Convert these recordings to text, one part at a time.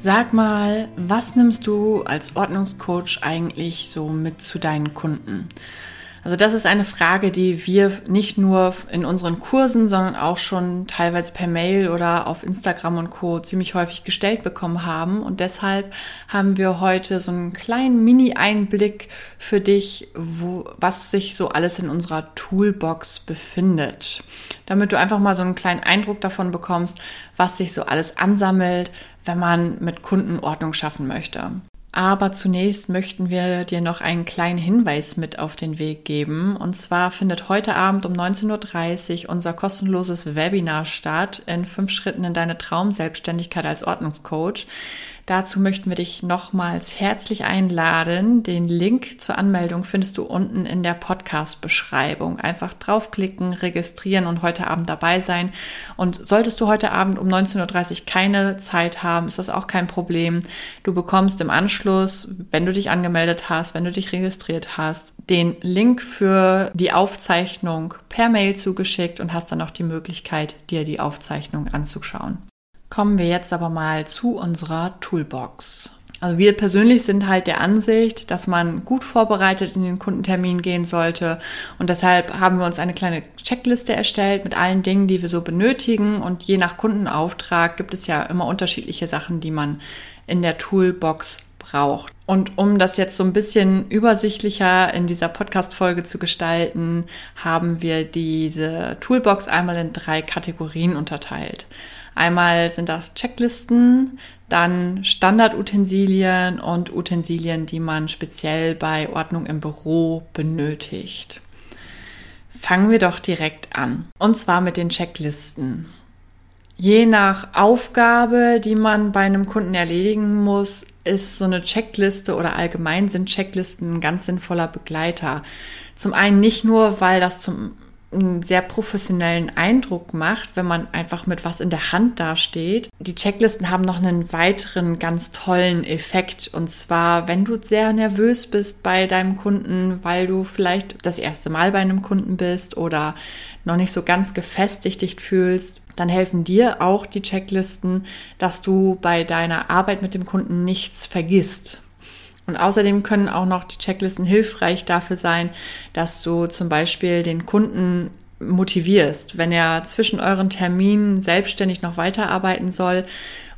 Sag mal, was nimmst du als Ordnungscoach eigentlich so mit zu deinen Kunden? Also das ist eine Frage, die wir nicht nur in unseren Kursen, sondern auch schon teilweise per Mail oder auf Instagram und Co ziemlich häufig gestellt bekommen haben. Und deshalb haben wir heute so einen kleinen Mini-Einblick für dich, wo, was sich so alles in unserer Toolbox befindet. Damit du einfach mal so einen kleinen Eindruck davon bekommst, was sich so alles ansammelt, wenn man mit Kunden Ordnung schaffen möchte. Aber zunächst möchten wir dir noch einen kleinen Hinweis mit auf den Weg geben. Und zwar findet heute Abend um 19.30 Uhr unser kostenloses Webinar statt in fünf Schritten in deine Traumselbstständigkeit als Ordnungscoach. Dazu möchten wir dich nochmals herzlich einladen. Den Link zur Anmeldung findest du unten in der Podcast-Beschreibung. Einfach draufklicken, registrieren und heute Abend dabei sein. Und solltest du heute Abend um 19.30 Uhr keine Zeit haben, ist das auch kein Problem. Du bekommst im Anschluss, wenn du dich angemeldet hast, wenn du dich registriert hast, den Link für die Aufzeichnung per Mail zugeschickt und hast dann auch die Möglichkeit, dir die Aufzeichnung anzuschauen. Kommen wir jetzt aber mal zu unserer Toolbox. Also wir persönlich sind halt der Ansicht, dass man gut vorbereitet in den Kundentermin gehen sollte. Und deshalb haben wir uns eine kleine Checkliste erstellt mit allen Dingen, die wir so benötigen. Und je nach Kundenauftrag gibt es ja immer unterschiedliche Sachen, die man in der Toolbox braucht. Und um das jetzt so ein bisschen übersichtlicher in dieser Podcast-Folge zu gestalten, haben wir diese Toolbox einmal in drei Kategorien unterteilt. Einmal sind das Checklisten, dann Standardutensilien und Utensilien, die man speziell bei Ordnung im Büro benötigt. Fangen wir doch direkt an. Und zwar mit den Checklisten. Je nach Aufgabe, die man bei einem Kunden erledigen muss, ist so eine Checkliste oder allgemein sind Checklisten ein ganz sinnvoller Begleiter. Zum einen nicht nur, weil das zum einen sehr professionellen Eindruck macht, wenn man einfach mit was in der Hand dasteht. Die Checklisten haben noch einen weiteren ganz tollen Effekt. Und zwar, wenn du sehr nervös bist bei deinem Kunden, weil du vielleicht das erste Mal bei einem Kunden bist oder noch nicht so ganz gefestigt dich fühlst, dann helfen dir auch die Checklisten, dass du bei deiner Arbeit mit dem Kunden nichts vergisst. Und außerdem können auch noch die Checklisten hilfreich dafür sein, dass du zum Beispiel den Kunden motivierst, wenn er zwischen euren Terminen selbstständig noch weiterarbeiten soll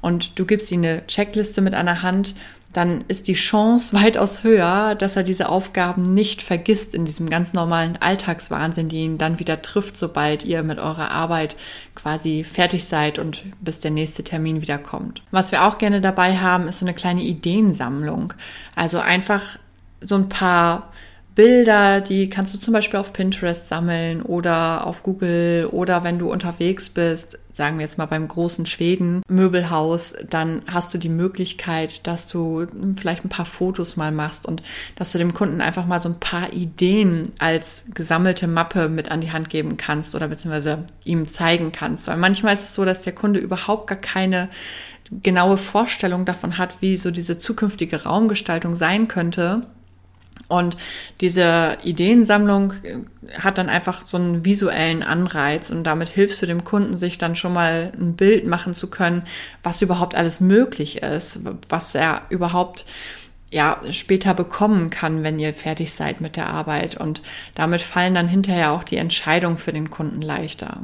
und du gibst ihm eine Checkliste mit einer Hand, dann ist die Chance weitaus höher, dass er diese Aufgaben nicht vergisst in diesem ganz normalen Alltagswahnsinn, die ihn dann wieder trifft, sobald ihr mit eurer Arbeit quasi fertig seid und bis der nächste Termin wieder kommt. Was wir auch gerne dabei haben, ist so eine kleine Ideensammlung. Also einfach so ein paar Bilder, die kannst du zum Beispiel auf Pinterest sammeln oder auf Google oder wenn du unterwegs bist, sagen wir jetzt mal beim großen Schweden Möbelhaus, dann hast du die Möglichkeit, dass du vielleicht ein paar Fotos mal machst und dass du dem Kunden einfach mal so ein paar Ideen als gesammelte Mappe mit an die Hand geben kannst oder beziehungsweise ihm zeigen kannst. Weil manchmal ist es so, dass der Kunde überhaupt gar keine genaue Vorstellung davon hat, wie so diese zukünftige Raumgestaltung sein könnte. Und diese Ideensammlung hat dann einfach so einen visuellen Anreiz und damit hilfst du dem Kunden, sich dann schon mal ein Bild machen zu können, was überhaupt alles möglich ist, was er überhaupt ja, später bekommen kann, wenn ihr fertig seid mit der Arbeit. Und damit fallen dann hinterher auch die Entscheidungen für den Kunden leichter.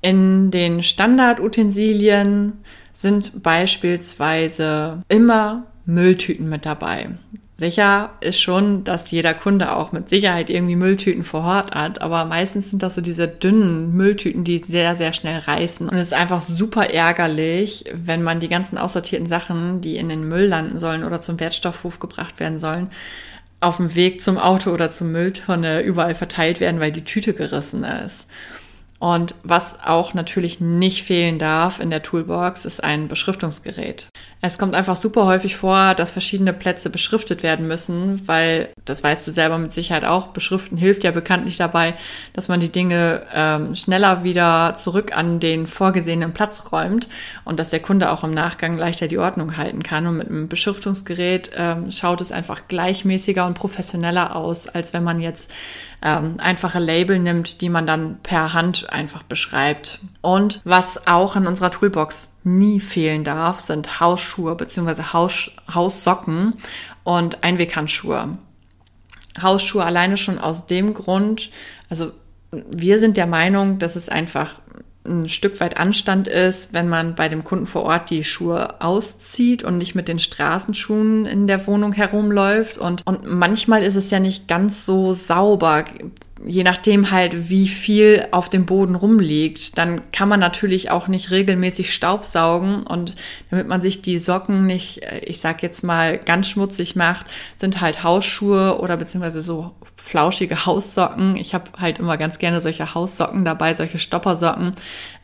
In den Standardutensilien sind beispielsweise immer Mülltüten mit dabei. Sicher ist schon, dass jeder Kunde auch mit Sicherheit irgendwie Mülltüten vor Ort hat, aber meistens sind das so diese dünnen Mülltüten, die sehr, sehr schnell reißen. Und es ist einfach super ärgerlich, wenn man die ganzen aussortierten Sachen, die in den Müll landen sollen oder zum Wertstoffhof gebracht werden sollen, auf dem Weg zum Auto oder zur Mülltonne überall verteilt werden, weil die Tüte gerissen ist. Und was auch natürlich nicht fehlen darf in der Toolbox, ist ein Beschriftungsgerät. Es kommt einfach super häufig vor, dass verschiedene Plätze beschriftet werden müssen, weil, das weißt du selber mit Sicherheit auch, beschriften hilft ja bekanntlich dabei, dass man die Dinge ähm, schneller wieder zurück an den vorgesehenen Platz räumt und dass der Kunde auch im Nachgang leichter die Ordnung halten kann. Und mit einem Beschriftungsgerät ähm, schaut es einfach gleichmäßiger und professioneller aus, als wenn man jetzt ähm, einfache Label nimmt, die man dann per Hand einfach beschreibt. Und was auch in unserer Toolbox nie fehlen darf, sind Hausschuhe bzw. Haus Haussocken und Einweghandschuhe. Hausschuhe alleine schon aus dem Grund, also wir sind der Meinung, dass es einfach ein Stück weit Anstand ist, wenn man bei dem Kunden vor Ort die Schuhe auszieht und nicht mit den Straßenschuhen in der Wohnung herumläuft. Und, und manchmal ist es ja nicht ganz so sauber je nachdem halt, wie viel auf dem Boden rumliegt, dann kann man natürlich auch nicht regelmäßig Staubsaugen und damit man sich die Socken nicht, äh, ich sag jetzt mal, ganz schmutzig macht, sind halt Hausschuhe oder beziehungsweise so flauschige Haussocken. Ich habe halt immer ganz gerne solche Haussocken dabei, solche Stoppersocken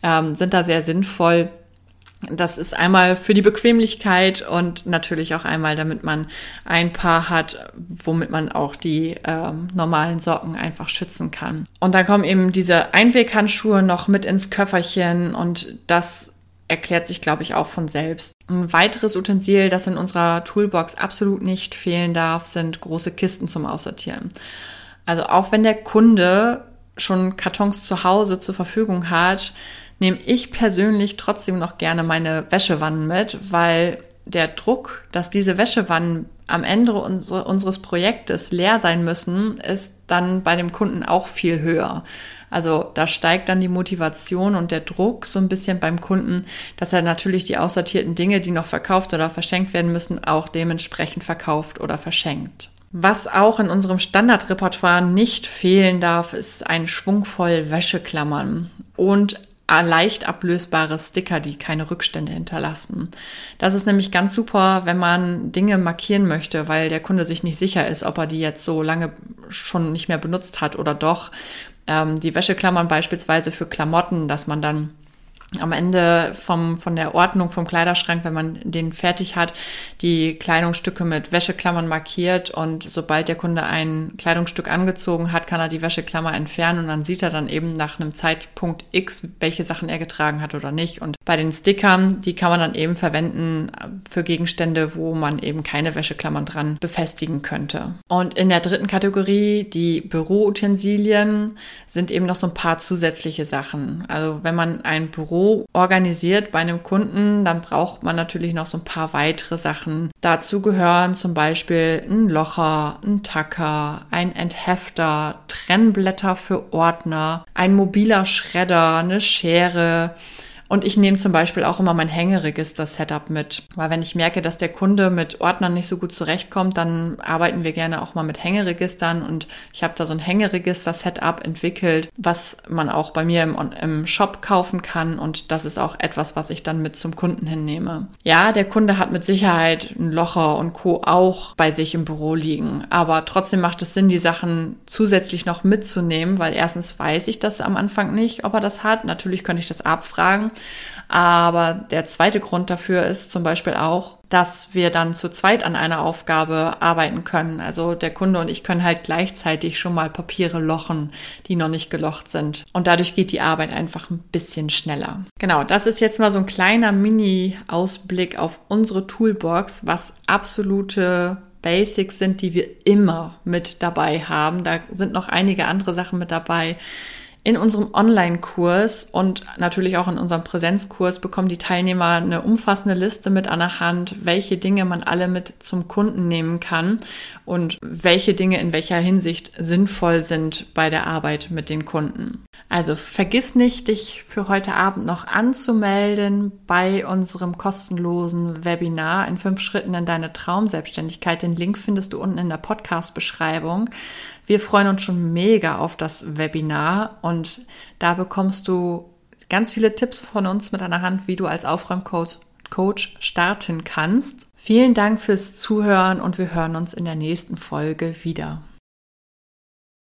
ähm, sind da sehr sinnvoll das ist einmal für die Bequemlichkeit und natürlich auch einmal, damit man ein Paar hat, womit man auch die äh, normalen Socken einfach schützen kann. Und dann kommen eben diese Einweghandschuhe noch mit ins Köfferchen und das erklärt sich, glaube ich, auch von selbst. Ein weiteres Utensil, das in unserer Toolbox absolut nicht fehlen darf, sind große Kisten zum Aussortieren. Also auch wenn der Kunde schon Kartons zu Hause zur Verfügung hat, nehme ich persönlich trotzdem noch gerne meine Wäschewannen mit, weil der Druck, dass diese Wäschewannen am Ende unseres Projektes leer sein müssen, ist dann bei dem Kunden auch viel höher. Also da steigt dann die Motivation und der Druck so ein bisschen beim Kunden, dass er natürlich die aussortierten Dinge, die noch verkauft oder verschenkt werden müssen, auch dementsprechend verkauft oder verschenkt. Was auch in unserem Standardrepertoire nicht fehlen darf, ist ein Schwung voll Wäscheklammern und leicht ablösbare Sticker, die keine Rückstände hinterlassen. Das ist nämlich ganz super, wenn man Dinge markieren möchte, weil der Kunde sich nicht sicher ist, ob er die jetzt so lange schon nicht mehr benutzt hat oder doch. Ähm, die Wäscheklammern beispielsweise für Klamotten, dass man dann am Ende vom, von der Ordnung vom Kleiderschrank, wenn man den fertig hat, die Kleidungsstücke mit Wäscheklammern markiert und sobald der Kunde ein Kleidungsstück angezogen hat, kann er die Wäscheklammer entfernen und dann sieht er dann eben nach einem Zeitpunkt X, welche Sachen er getragen hat oder nicht. Und bei den Stickern, die kann man dann eben verwenden für Gegenstände, wo man eben keine Wäscheklammern dran befestigen könnte. Und in der dritten Kategorie, die Büroutensilien, sind eben noch so ein paar zusätzliche Sachen. Also wenn man ein Büro organisiert bei einem Kunden, dann braucht man natürlich noch so ein paar weitere Sachen. Dazu gehören zum Beispiel ein Locher, ein Tacker, ein Enthefter, Trennblätter für Ordner, ein mobiler Schredder, eine Schere, und ich nehme zum Beispiel auch immer mein Hängeregister-Setup mit. Weil wenn ich merke, dass der Kunde mit Ordnern nicht so gut zurechtkommt, dann arbeiten wir gerne auch mal mit Hängeregistern. Und ich habe da so ein Hängeregister-Setup entwickelt, was man auch bei mir im, im Shop kaufen kann. Und das ist auch etwas, was ich dann mit zum Kunden hinnehme. Ja, der Kunde hat mit Sicherheit ein Locher und Co. auch bei sich im Büro liegen. Aber trotzdem macht es Sinn, die Sachen zusätzlich noch mitzunehmen, weil erstens weiß ich das am Anfang nicht, ob er das hat. Natürlich könnte ich das abfragen. Aber der zweite Grund dafür ist zum Beispiel auch, dass wir dann zu zweit an einer Aufgabe arbeiten können. Also der Kunde und ich können halt gleichzeitig schon mal Papiere lochen, die noch nicht gelocht sind. Und dadurch geht die Arbeit einfach ein bisschen schneller. Genau, das ist jetzt mal so ein kleiner Mini-Ausblick auf unsere Toolbox, was absolute Basics sind, die wir immer mit dabei haben. Da sind noch einige andere Sachen mit dabei in unserem Online-Kurs und natürlich auch in unserem Präsenzkurs bekommen die Teilnehmer eine umfassende Liste mit an der Hand, welche Dinge man alle mit zum Kunden nehmen kann und welche Dinge in welcher Hinsicht sinnvoll sind bei der Arbeit mit den Kunden. Also vergiss nicht, dich für heute Abend noch anzumelden bei unserem kostenlosen Webinar in fünf Schritten in deine Traumselbstständigkeit. Den Link findest du unten in der Podcast-Beschreibung. Wir freuen uns schon mega auf das Webinar und da bekommst du ganz viele Tipps von uns mit einer Hand, wie du als Aufräumcoach Coach starten kannst. Vielen Dank fürs Zuhören und wir hören uns in der nächsten Folge wieder.